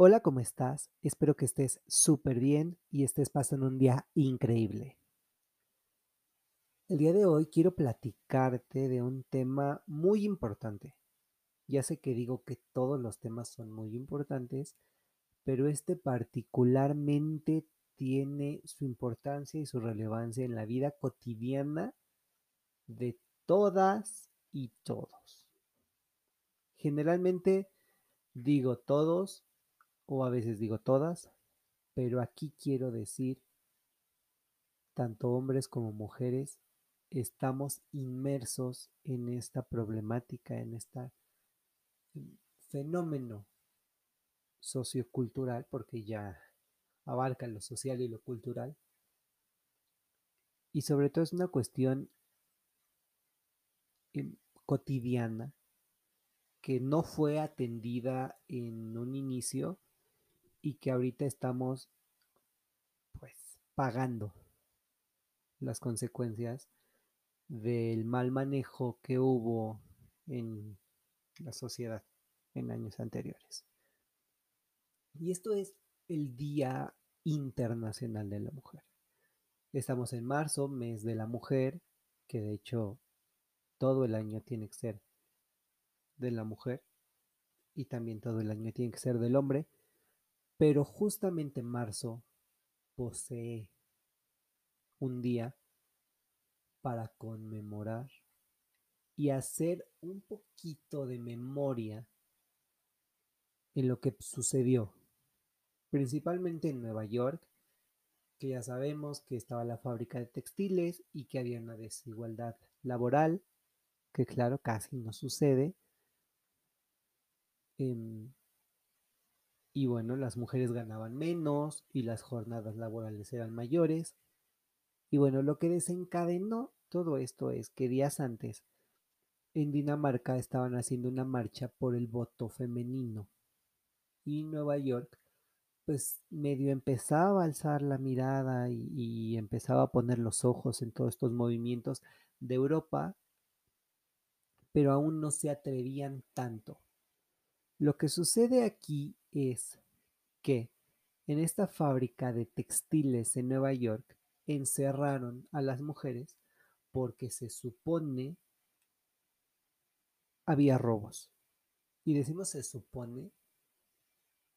Hola, ¿cómo estás? Espero que estés súper bien y estés pasando un día increíble. El día de hoy quiero platicarte de un tema muy importante. Ya sé que digo que todos los temas son muy importantes, pero este particularmente tiene su importancia y su relevancia en la vida cotidiana de todas y todos. Generalmente digo todos o a veces digo todas, pero aquí quiero decir, tanto hombres como mujeres, estamos inmersos en esta problemática, en este fenómeno sociocultural, porque ya abarca lo social y lo cultural. Y sobre todo es una cuestión em, cotidiana que no fue atendida en un inicio y que ahorita estamos pues pagando las consecuencias del mal manejo que hubo en la sociedad en años anteriores. Y esto es el Día Internacional de la Mujer. Estamos en marzo, mes de la mujer, que de hecho todo el año tiene que ser de la mujer y también todo el año tiene que ser del hombre, pero justamente marzo posee un día para conmemorar y hacer un poquito de memoria en lo que sucedió, principalmente en Nueva York, que ya sabemos que estaba la fábrica de textiles y que había una desigualdad laboral, que claro, casi no sucede. Em, y bueno, las mujeres ganaban menos y las jornadas laborales eran mayores. Y bueno, lo que desencadenó todo esto es que días antes en Dinamarca estaban haciendo una marcha por el voto femenino y Nueva York pues medio empezaba a alzar la mirada y, empezaba a poner los ojos en todos estos movimientos de Europa, pero aún no se atrevían tanto. Lo que sucede aquí es que en esta fábrica de textiles en Nueva York encerraron a las mujeres porque se supone había robos. Y decimos se supone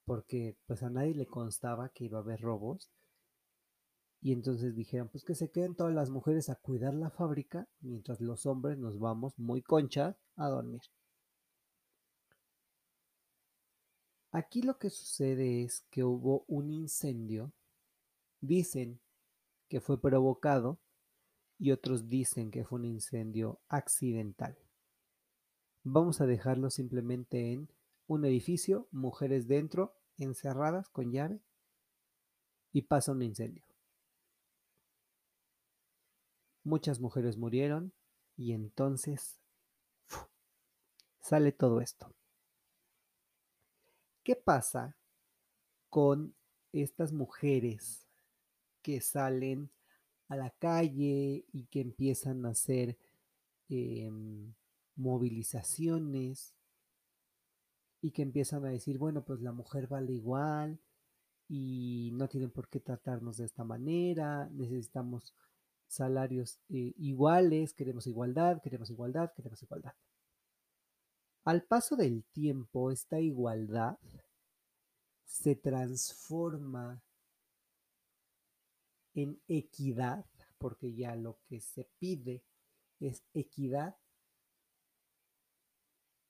porque pues a nadie le constaba que iba a haber robos. Y entonces dijeron, pues que se queden todas las mujeres a cuidar la fábrica mientras los hombres nos vamos muy conchas a dormir. Aquí lo que sucede es que hubo un incendio, dicen que fue provocado y otros dicen que fue un incendio accidental. Vamos a dejarlo simplemente en un edificio, mujeres dentro, encerradas con llave y pasa un incendio. Muchas mujeres murieron y entonces sale todo esto. ¿Qué pasa con estas mujeres que salen a la calle y que empiezan a hacer em, movilizaciones y que empiezan a decir, bueno, pues la mujer vale igual y no tienen por qué tratarnos de esta manera, necesitamos salarios eh, iguales, queremos igualdad, queremos igualdad, queremos igualdad. Al paso del tiempo, esta igualdad se transforma en equidad, porque ya lo que se pide es equidad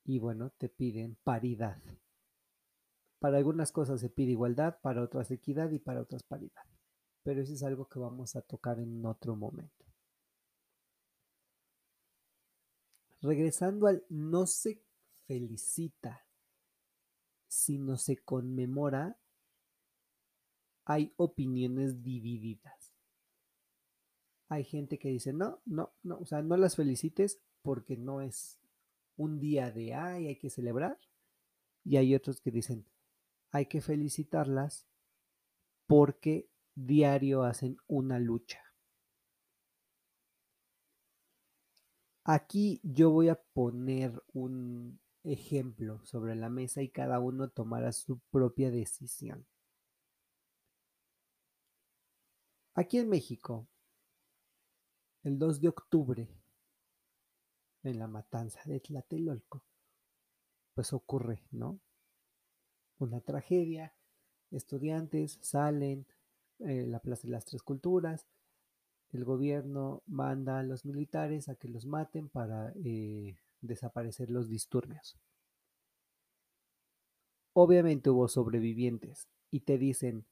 y bueno, te piden paridad. Para algunas cosas se pide igualdad, para otras equidad y para otras paridad. Pero eso es algo que vamos a tocar en otro momento. Regresando al no se felicita, sino se conmemora, hay opiniones divididas. Hay gente que dice, no, no, no, o sea, no las felicites porque no es un día de, ay, hay que celebrar. Y hay otros que dicen, hay que felicitarlas porque diario hacen una lucha. Aquí yo voy a poner un ejemplo sobre la mesa y cada uno tomará su propia decisión. Aquí en México, el 2 de octubre, en la matanza de Tlatelolco, pues ocurre, ¿no? Una tragedia, estudiantes salen, eh, la Plaza de las Tres Culturas, el gobierno manda a los militares a que los maten para eh, desaparecer los disturbios. Obviamente hubo sobrevivientes y te dicen,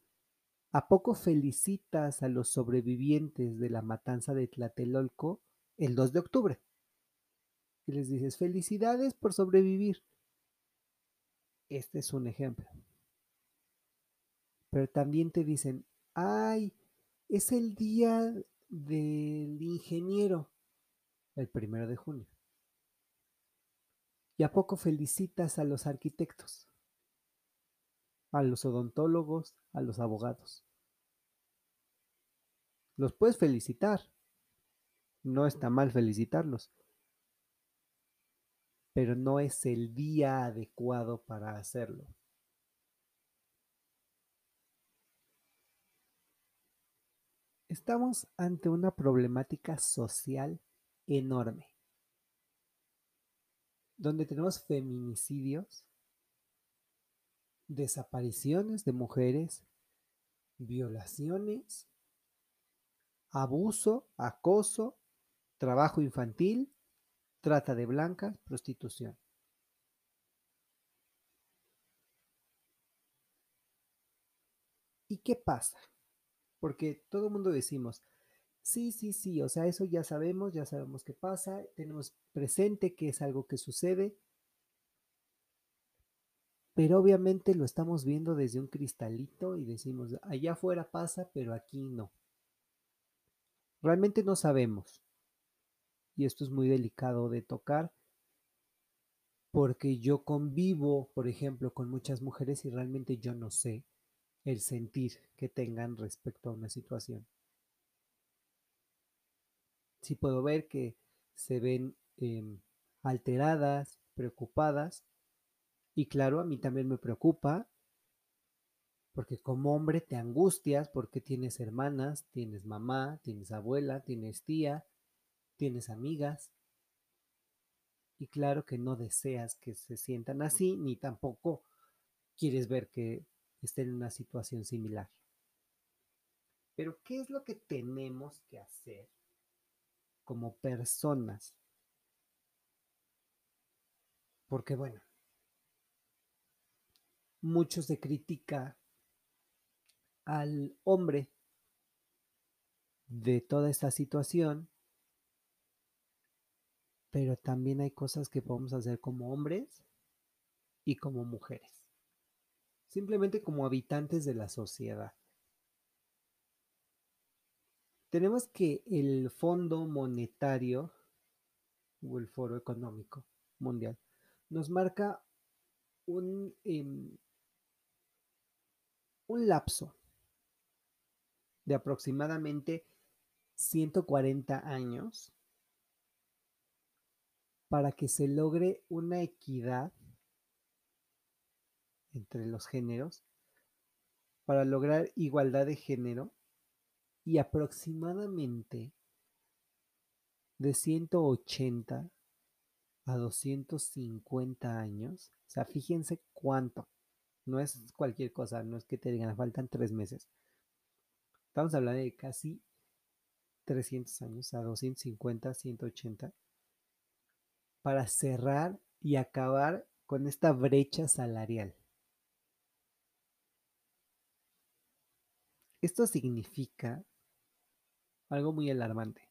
¿a poco felicitas a los sobrevivientes de la matanza de Tlatelolco el 2 de octubre? Y les dices, felicidades por sobrevivir. Este es un ejemplo. Pero también te dicen, ay, es el día del ingeniero, el primero de junio. ¿Y a poco felicitas a los arquitectos? A los odontólogos, a los abogados. Los puedes felicitar. No está mal felicitarlos. Pero no es el día adecuado para hacerlo. Estamos ante una problemática social enorme, donde tenemos feminicidios, desapariciones de mujeres, violaciones, abuso, acoso, trabajo infantil, trata de blancas, prostitución. ¿Y qué pasa? Porque todo el mundo decimos, sí, sí, sí, o sea, eso ya sabemos, ya sabemos qué pasa, tenemos presente que es algo que sucede, pero obviamente lo estamos viendo desde un cristalito y decimos, allá afuera pasa, pero aquí no. Realmente no sabemos. Y esto es muy delicado de tocar porque yo convivo, por ejemplo, con muchas mujeres y realmente yo no sé el sentir que tengan respecto a una situación. Sí puedo ver que se ven em, alteradas, preocupadas, y claro, a mí también me preocupa, porque como hombre te angustias porque tienes hermanas, tienes mamá, tienes abuela, tienes tía, tienes amigas, y claro que no deseas que se sientan así, ni tampoco quieres ver que estén en una situación similar. Pero ¿qué es lo que tenemos que hacer como personas? Porque bueno, mucho se critica al hombre de toda esta situación, pero también hay cosas que podemos hacer como hombres y como mujeres simplemente como habitantes de la sociedad. Tenemos que el Fondo Monetario o el Foro Económico Mundial nos marca un, em, un lapso de aproximadamente 140 años para que se logre una equidad entre los géneros para lograr igualdad de género y aproximadamente de 180 a 250 años. O sea, fíjense cuánto. No es cualquier cosa, no es que te digan, faltan tres meses. Estamos hablando de casi 300 años, a 250, 180, para cerrar y acabar con esta brecha salarial. Esto significa algo muy alarmante,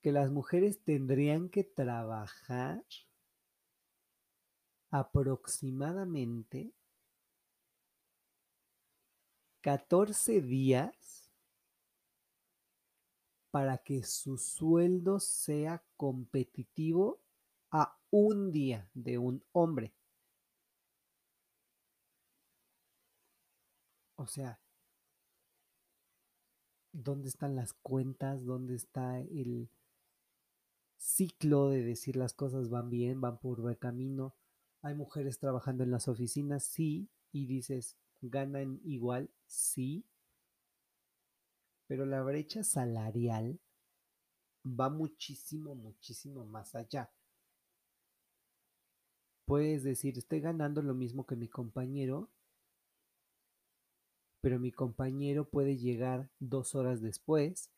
que las mujeres tendrían que trabajar aproximadamente 14 días para que su sueldo sea competitivo a un día de un hombre. O sea, ¿dónde están las cuentas? ¿Dónde está el, ciclo de decir las cosas van bien, van por buen camino. Hay mujeres trabajando en las oficinas, sí, y dices, ganan igual, sí, pero la brecha salarial va muchísimo, muchísimo más allá. Puedes decir, estoy ganando lo mismo que mi compañero, pero mi compañero puede llegar dos horas después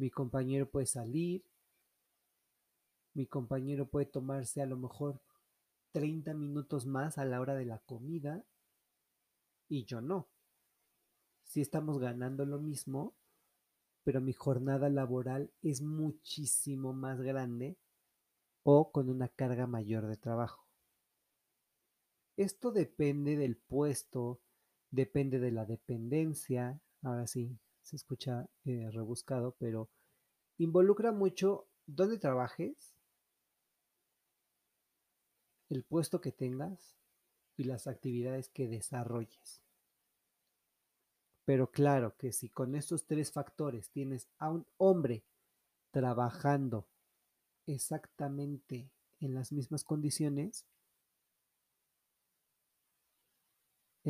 mi compañero puede salir, mi compañero puede tomarse a lo mejor 30 minutos más a la hora de la comida y yo no. Si estamos ganando lo mismo, pero mi jornada laboral es muchísimo más grande o con una carga mayor de trabajo. Esto depende del puesto, depende de la dependencia, ahora sí, se escucha eh, rebuscado, pero involucra mucho dónde trabajes, el puesto que tengas y las actividades que desarrolles. Pero claro que si con estos tres factores tienes a un hombre trabajando exactamente en las mismas condiciones,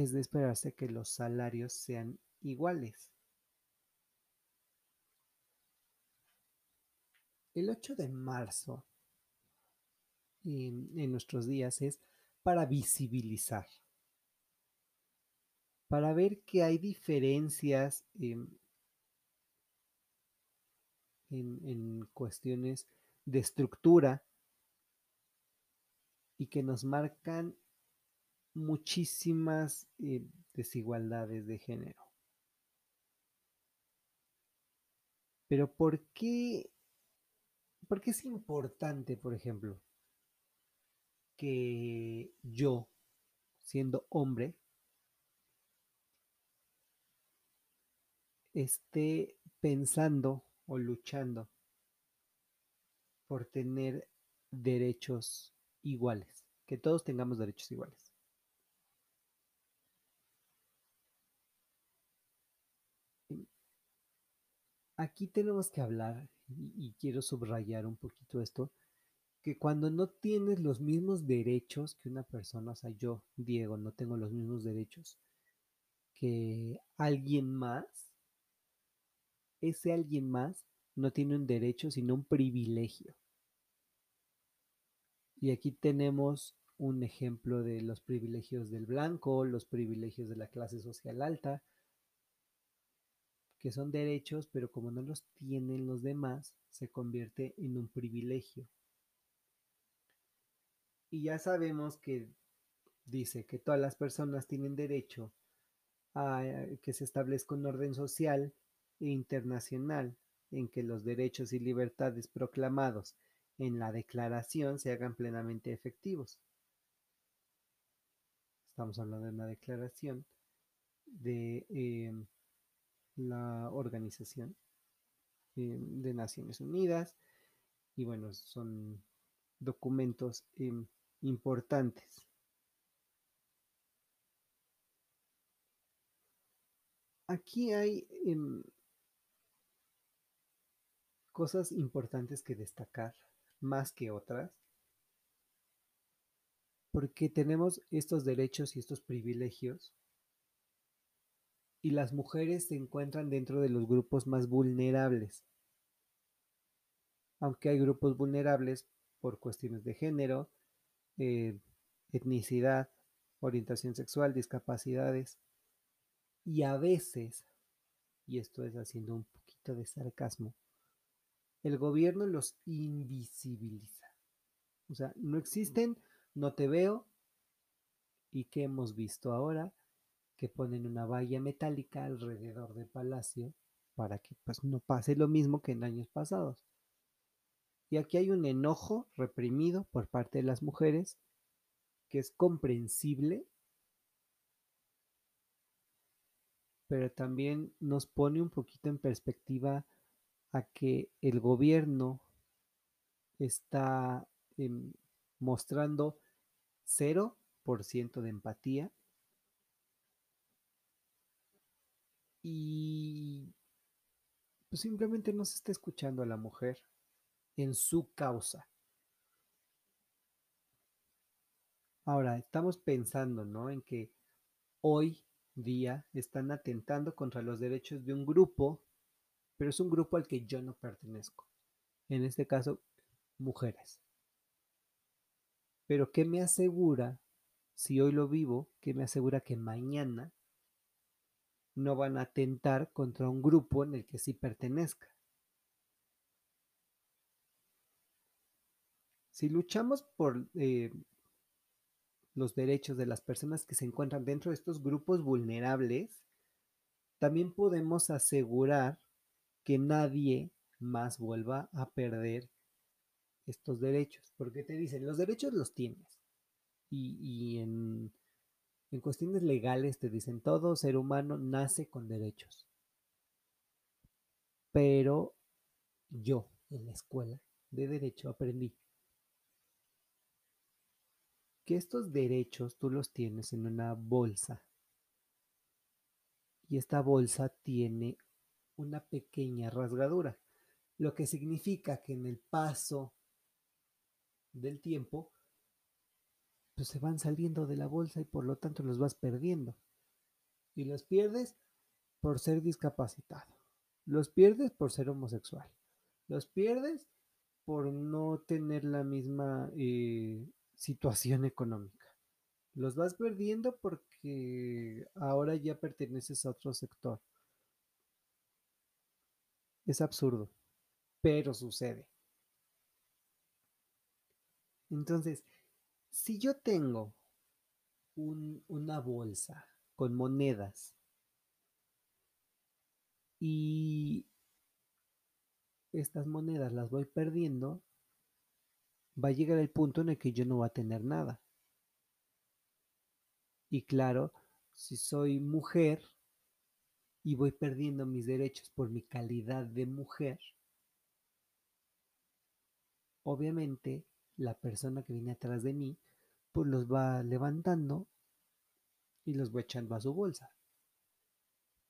es de esperarse que los salarios sean iguales. El 8 de marzo en, nuestros días es para visibilizar, para ver que hay diferencias en, cuestiones de estructura y que nos marcan muchísimas eh, desigualdades de género. Pero ¿por qué ¿Por qué es importante, por ejemplo, que yo, siendo hombre, esté pensando o luchando por tener derechos iguales, que todos tengamos derechos iguales. Aquí tenemos que hablar y, quiero subrayar un poquito esto, que cuando no tienes los mismos derechos que una persona, o sea, yo, Diego, no tengo los mismos derechos que alguien más, ese alguien más no tiene un derecho, sino un privilegio. Y aquí tenemos un ejemplo de los privilegios del blanco, los privilegios de la clase social alta, que son derechos, pero como no los tienen los demás, se convierte en un privilegio. Y ya sabemos que dice que todas las personas tienen derecho a que se establezca un orden social e internacional en que los derechos y libertades proclamados en la declaración se hagan plenamente efectivos. Estamos hablando de una declaración de em, la Organización eh, de Naciones Unidas y bueno, son documentos em, importantes. Aquí hay em, cosas importantes que destacar, más que otras, porque tenemos estos derechos y estos privilegios y las mujeres se encuentran dentro de los grupos más vulnerables. Aunque hay grupos vulnerables por cuestiones de género, eh, etnicidad, orientación sexual, discapacidades, y a veces, y esto es haciendo un poquito de sarcasmo, el gobierno los invisibiliza. O sea, no existen, no te veo, y qué hemos visto ahora, que ponen una valla metálica alrededor del palacio para que pues no pase lo mismo que en años pasados. Y aquí hay un enojo reprimido por parte de las mujeres que es comprensible, pero también nos pone un poquito en perspectiva a que el gobierno está em, mostrando 0% de empatía y pues simplemente no se está escuchando a la mujer en su causa. Ahora, estamos pensando, ¿no? En que hoy día están atentando contra los derechos de un grupo, pero es un grupo al que yo no pertenezco. En este caso, mujeres. Pero ¿qué me asegura, si hoy lo vivo, qué me asegura que mañana no van a atentar contra un grupo en el que sí pertenezca? Si luchamos por eh, los derechos de las personas que se encuentran dentro de estos grupos vulnerables, también podemos asegurar que nadie más vuelva a perder estos derechos. Porque te dicen, los derechos los tienes. Y, en, en cuestiones legales te dicen, todo ser humano nace con derechos. Pero yo en la escuela de derecho aprendí que estos derechos tú los tienes en una bolsa. Y esta bolsa tiene una pequeña rasgadura, lo que significa que en el paso del tiempo pues se van saliendo de la bolsa y por lo tanto los vas perdiendo. Y los pierdes por ser discapacitado. Los pierdes por ser homosexual. Los pierdes por no tener la misma eh, situación económica. Los vas perdiendo porque ahora ya perteneces a otro sector. Es absurdo, pero sucede. Entonces, si yo tengo una bolsa con monedas y estas monedas las voy perdiendo, va a llegar el punto en el que yo no voy a tener nada. Y claro, si soy mujer y voy perdiendo mis derechos por mi calidad de mujer, obviamente la persona que viene atrás de mí, pues los va levantando y los va echando a su bolsa.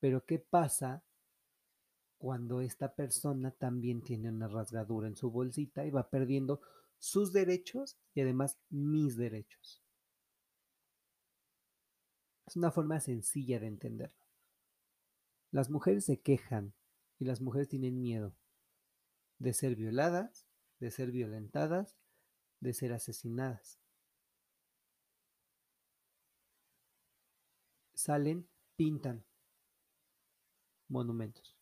Pero ¿qué pasa cuando esta persona también tiene una rasgadura en su bolsita y va perdiendo sus derechos y además mis derechos. Es una forma sencilla de entenderlo. Las mujeres se quejan y las mujeres tienen miedo de ser violadas, de ser violentadas, de ser asesinadas. Salen, pintan monumentos.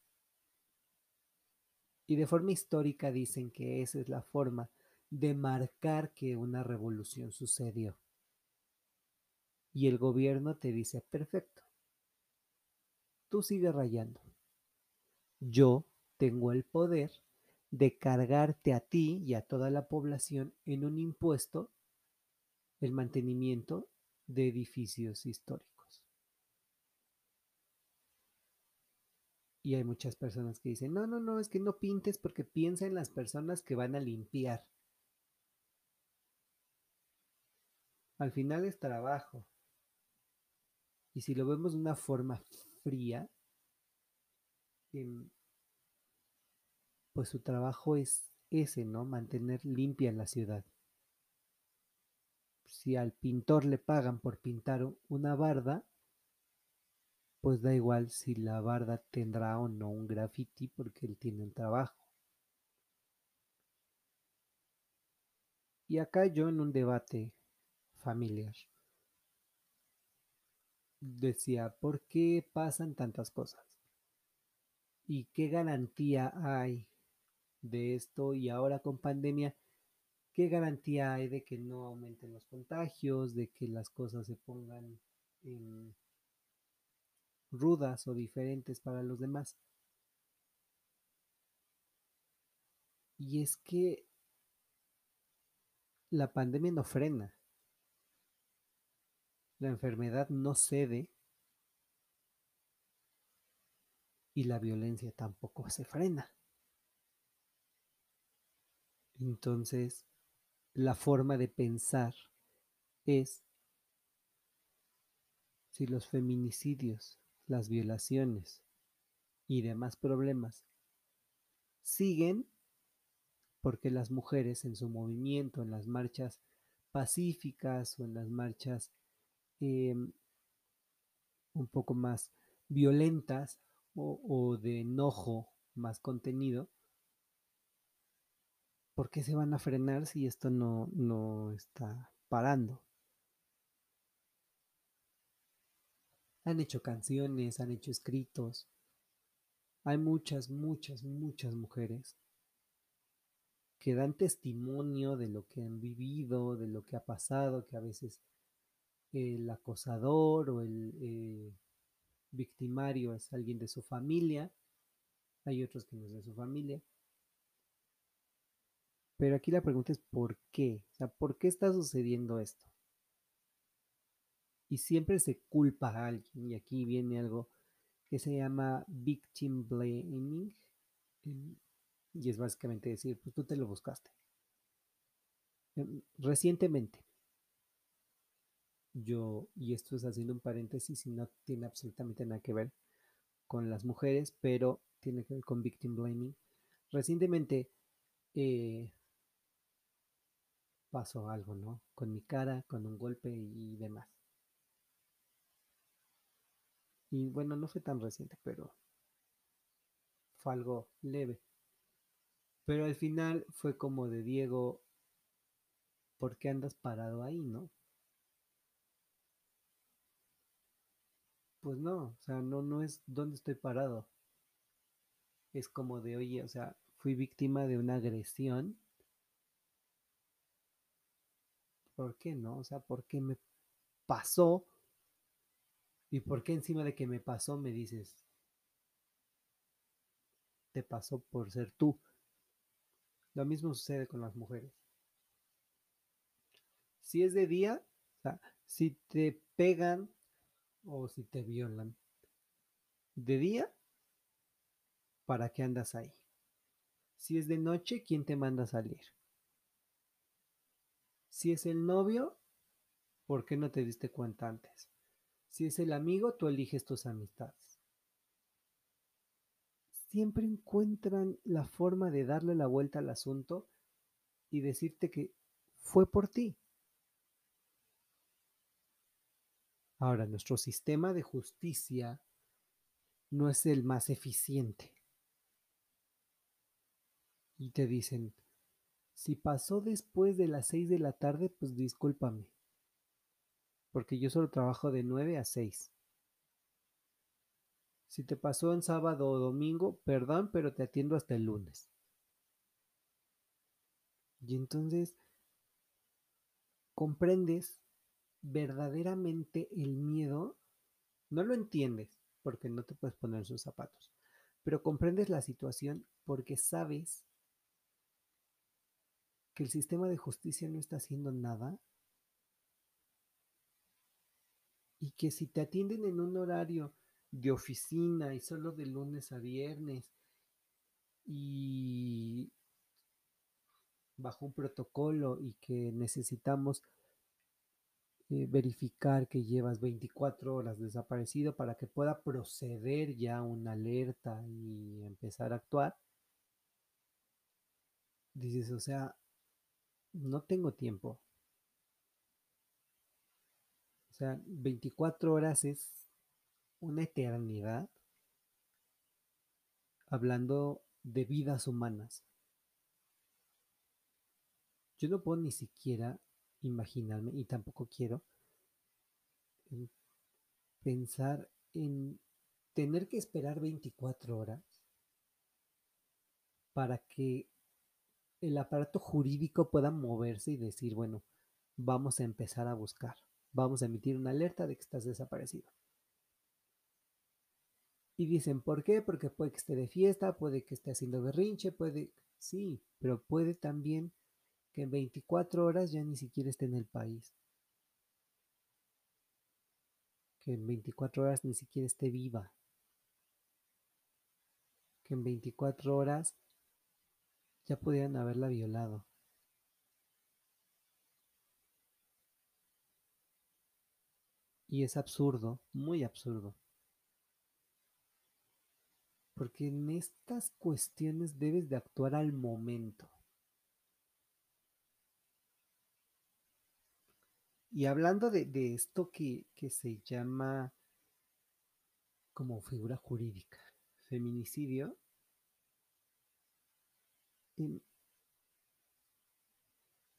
Y de forma histórica dicen que esa es la forma de marcar que una revolución sucedió. Y el gobierno te dice, perfecto, tú sigues rayando. Yo tengo el poder de cargarte a ti y a toda la población en un impuesto el mantenimiento de edificios históricos. Y hay muchas personas que dicen, no, no, no, es que no pintes porque piensa en las personas que van a limpiar. Al final es trabajo. Y si lo vemos de una forma fría, em, pues su trabajo es ese, ¿no? Mantener limpia la ciudad. Si al pintor le pagan por pintar una barda, pues da igual si la barda tendrá o no un graffiti porque él tiene un trabajo. Y acá yo en un debate familiar. Decía, ¿por qué pasan tantas cosas? ¿Y qué garantía hay de esto? Y ahora con pandemia, ¿qué garantía hay de que no aumenten los contagios, de que las cosas se pongan rudas o diferentes para los demás? Y es que la pandemia no frena. La enfermedad no cede y la violencia tampoco se frena. Entonces, la forma de pensar es si los feminicidios, las violaciones y demás problemas siguen porque las mujeres en su movimiento, en las marchas pacíficas o en las marchas eh, un poco más violentas o, de enojo más contenido, ¿por qué se van a frenar si esto no, no está parando? Han hecho canciones, han hecho escritos. Hay muchas, muchas, muchas mujeres que dan testimonio de lo que han vivido, de lo que ha pasado, que a veces el acosador o el eh, victimario es alguien de su familia, hay otros que no es de su familia. Pero aquí la pregunta es ¿por qué? O sea, ¿por qué está sucediendo esto? Y siempre se culpa a alguien, y aquí viene algo que se llama victim blaming, y es básicamente decir, pues tú te lo buscaste. Em, recientemente, yo, y esto es haciendo un paréntesis y no tiene absolutamente nada que ver con las mujeres, pero tiene que ver con victim blaming. Recientemente eh, pasó algo, ¿no? Con mi cara, con un golpe y demás. Y bueno, no fue tan reciente, pero fue algo leve. Pero al final fue como de Diego, ¿por qué andas parado ahí, no? Pues no, o sea, no, no es dónde estoy parado. Es como de, oye, o sea, fui víctima de una agresión. ¿Por qué no? O sea, ¿por qué me pasó? ¿Y por qué encima de que me pasó me dices, te pasó por ser tú? Lo mismo sucede con las mujeres. Si es de día, o sea, si te pegan o si te violan, de día, ¿para qué andas ahí? Si es de noche, ¿quién te manda a salir? Si es el novio, ¿por qué no te diste cuenta antes? Si es el amigo, tú eliges tus amistades. Siempre encuentran la forma de darle la vuelta al asunto y decirte que fue por ti. Ahora, nuestro sistema de justicia no es el más eficiente. Y te dicen, si pasó después de las 6 de la tarde, pues discúlpame porque yo solo trabajo de 9 a 6. Si te pasó en sábado o domingo, perdón, pero te atiendo hasta el lunes. Y entonces comprendes verdaderamente el miedo, no lo entiendes porque no te puedes poner sus zapatos, pero comprendes la situación porque sabes que el sistema de justicia no está haciendo nada y que si te atienden en un horario de oficina y solo de lunes a viernes y bajo un protocolo y que necesitamos eh, verificar que llevas 24 horas desaparecido para que pueda proceder ya una alerta y empezar a actuar, dices, o sea, no tengo tiempo. O sea, 24 horas es una eternidad hablando de vidas humanas. Yo no puedo ni siquiera imaginarme, y tampoco quiero, pensar en tener que esperar 24 horas para que el aparato jurídico pueda moverse y decir, bueno, vamos a empezar a buscar vamos a emitir una alerta de que estás desaparecido. Y dicen, ¿por qué? Porque puede que esté de fiesta, puede que esté haciendo berrinche, puede, sí, pero puede también que en 24 horas ya ni siquiera esté en el país. Que en 24 horas ni siquiera esté viva. Que en 24 horas ya pudieran haberla violado. Y es absurdo, muy absurdo. porque en estas cuestiones debes de actuar al momento. Y hablando de, de esto que, que se llama como figura jurídica, feminicidio,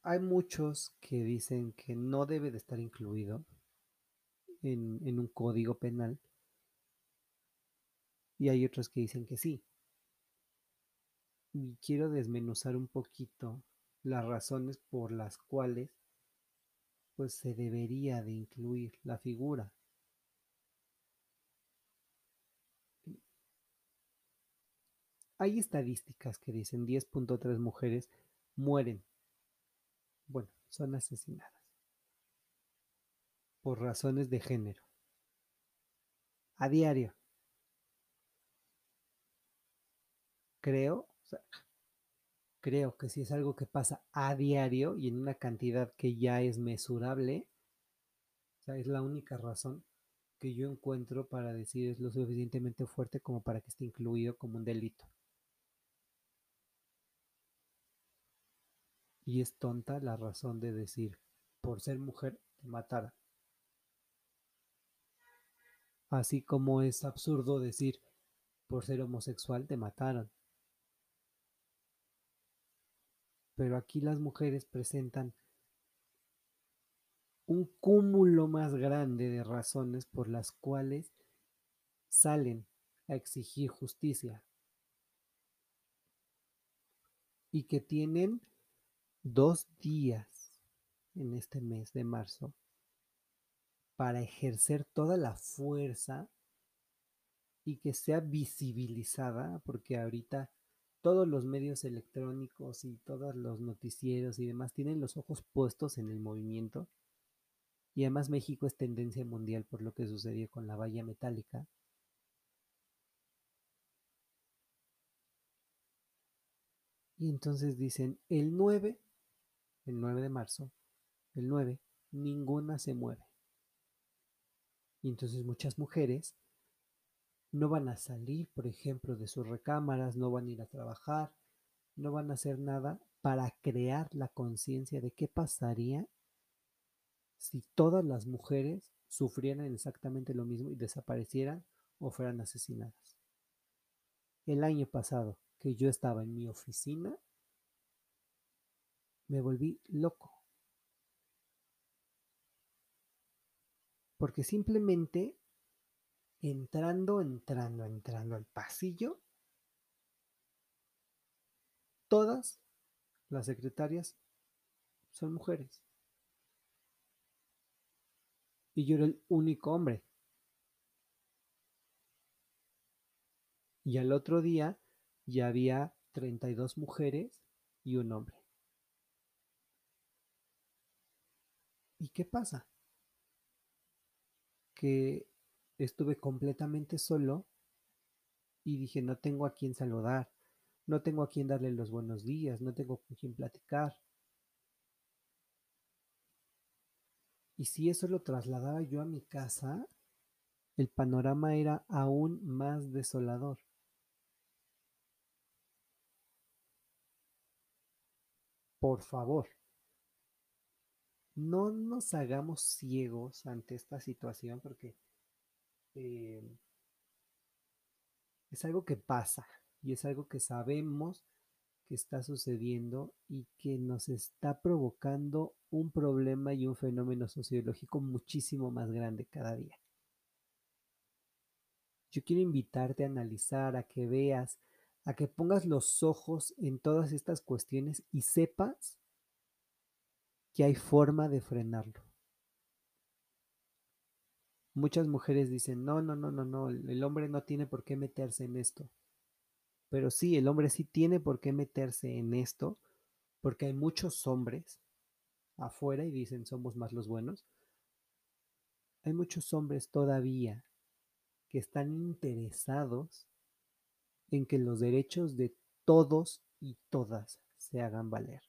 hay muchos que dicen que no debe de estar incluido en, en, un código penal y hay otros que dicen que sí. Y quiero desmenuzar un poquito las razones por las cuales pues se debería de incluir la figura. Hay estadísticas que dicen 10.3 mujeres mueren, bueno, son asesinadas por razones de género. A diario. Creo, o sea, creo que si es algo que pasa a diario y en una cantidad que ya es mesurable, o sea, es la única razón que yo encuentro para decir es lo suficientemente fuerte como para que esté incluido como un delito. Y es tonta la razón de decir, por ser mujer, te matara. Así como es absurdo decir, por ser homosexual, te mataron. pero aquí las mujeres presentan un cúmulo más grande de razones por las cuales salen a exigir justicia y que tienen dos días en este mes de marzo para ejercer toda la fuerza y que sea visibilizada, porque ahorita todos los medios electrónicos y todos los noticieros y demás tienen los ojos puestos en el movimiento. Y además México es tendencia mundial por lo que sucedió con la valla metálica. Y entonces dicen, el 9, el 9 de marzo, el 9, ninguna se mueve. Y entonces muchas mujeres no van a salir, por ejemplo, de sus recámaras, no van a ir a trabajar, no van a hacer nada para crear la conciencia de qué pasaría si todas las mujeres sufrieran exactamente lo mismo y desaparecieran o fueran asesinadas. El año pasado que yo estaba en mi oficina, me volví loco. Porque simplemente entrando, entrando, entrando al pasillo, todas las secretarias son mujeres. Y yo era el único hombre. Y al otro día ya había 32 mujeres y un hombre. ¿Y qué pasa? Que estuve completamente solo y dije, no tengo a quién saludar, no tengo a quién darle los buenos días, no tengo con quién platicar. Y si eso lo trasladaba yo a mi casa, el panorama era aún más desolador. Por favor, no nos hagamos ciegos ante esta situación porque eh, es algo que pasa y es algo que sabemos que está sucediendo y que nos está provocando un problema y un fenómeno sociológico muchísimo más grande cada día. Yo quiero invitarte a analizar, a que veas, a que pongas los ojos en todas estas cuestiones y sepas que hay forma de frenarlo. Muchas mujeres dicen, no, no, no, no, no, el hombre no tiene por qué meterse en esto. Pero sí, el hombre sí tiene por qué meterse en esto, porque hay muchos hombres afuera y dicen somos más los buenos. Hay muchos hombres todavía que están interesados en que los derechos de todos y todas se hagan valer.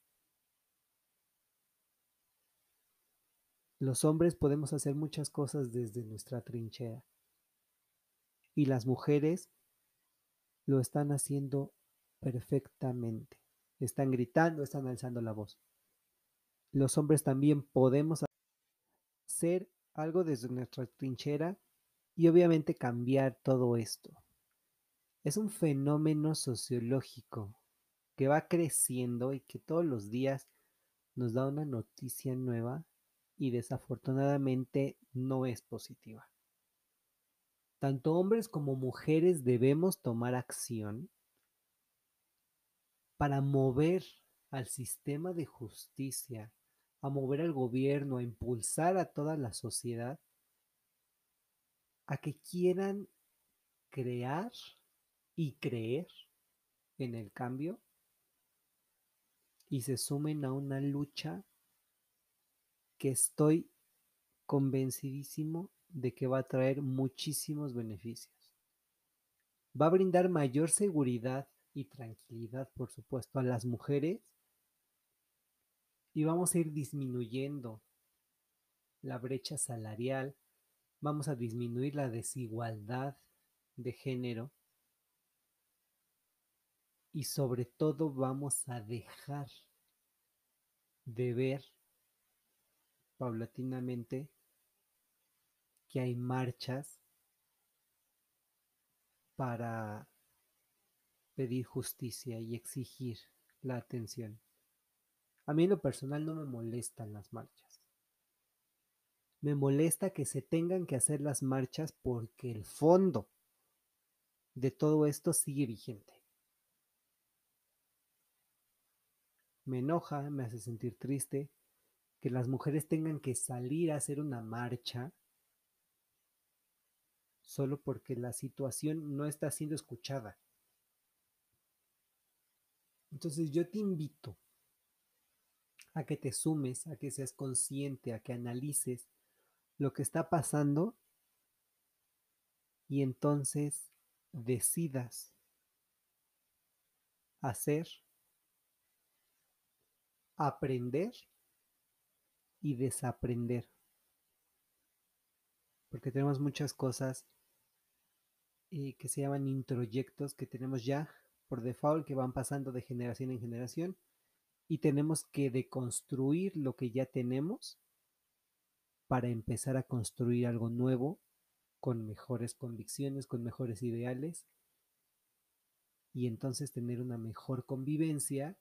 Los hombres podemos hacer muchas cosas desde nuestra trinchera. Y las mujeres lo están haciendo perfectamente. Están gritando, están alzando la voz. Los hombres también podemos hacer algo desde nuestra trinchera y obviamente cambiar todo esto. Es un fenómeno sociológico que va creciendo y que todos los días nos da una noticia nueva y desafortunadamente no es positiva. Tanto hombres como mujeres debemos tomar acción para mover al sistema de justicia, a mover al gobierno, a impulsar a toda la sociedad a que quieran crear y creer en el cambio y se sumen a una lucha que estoy convencidísimo de que va a traer muchísimos beneficios. Va a brindar mayor seguridad y tranquilidad, por supuesto, a las mujeres y vamos a ir disminuyendo la brecha salarial, vamos a disminuir la desigualdad de género y sobre todo vamos a dejar de ver paulatinamente que hay marchas para pedir justicia y exigir la atención. A mí en lo personal no me molestan las marchas. Me molesta que se tengan que hacer las marchas porque el fondo de todo esto sigue vigente. Me enoja, me hace sentir triste que las mujeres tengan que salir a hacer una marcha solo porque la situación no está siendo escuchada. Entonces yo te invito a que te sumes, a que seas consciente, a que analices lo que está pasando y entonces decidas hacer, aprender y desaprender. Porque tenemos muchas cosas eh, que se llaman introyectos que tenemos ya por default que van pasando de generación en generación y tenemos que deconstruir lo que ya tenemos para empezar a construir algo nuevo con mejores convicciones, con mejores ideales y entonces tener una mejor convivencia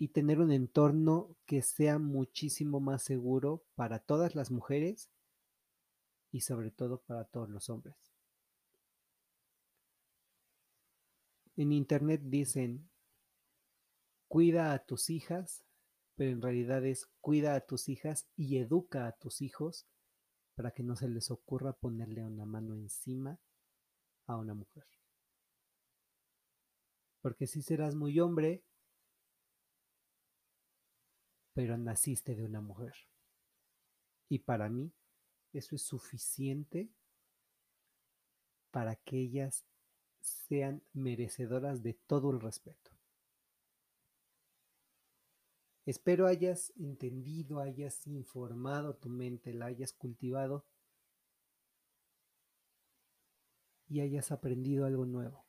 y tener un entorno que sea muchísimo más seguro para todas las mujeres y sobre todo para todos los hombres. En internet dicen, cuida a tus hijas, pero en realidad es cuida a tus hijas y educa a tus hijos para que no se les ocurra ponerle una mano encima a una mujer. Porque si serás muy hombre, pero naciste de una mujer. Y para mí eso es suficiente para que ellas sean merecedoras de todo el respeto. Espero hayas entendido, hayas informado tu mente, la hayas cultivado y hayas aprendido algo nuevo.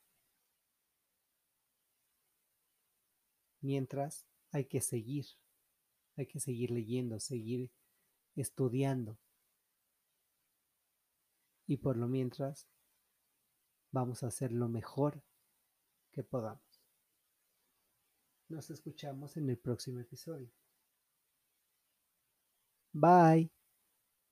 Mientras hay que seguir, hay que seguir leyendo, seguir estudiando. Y por lo mientras, vamos a hacer lo mejor que podamos. Nos escuchamos en el próximo episodio. Bye.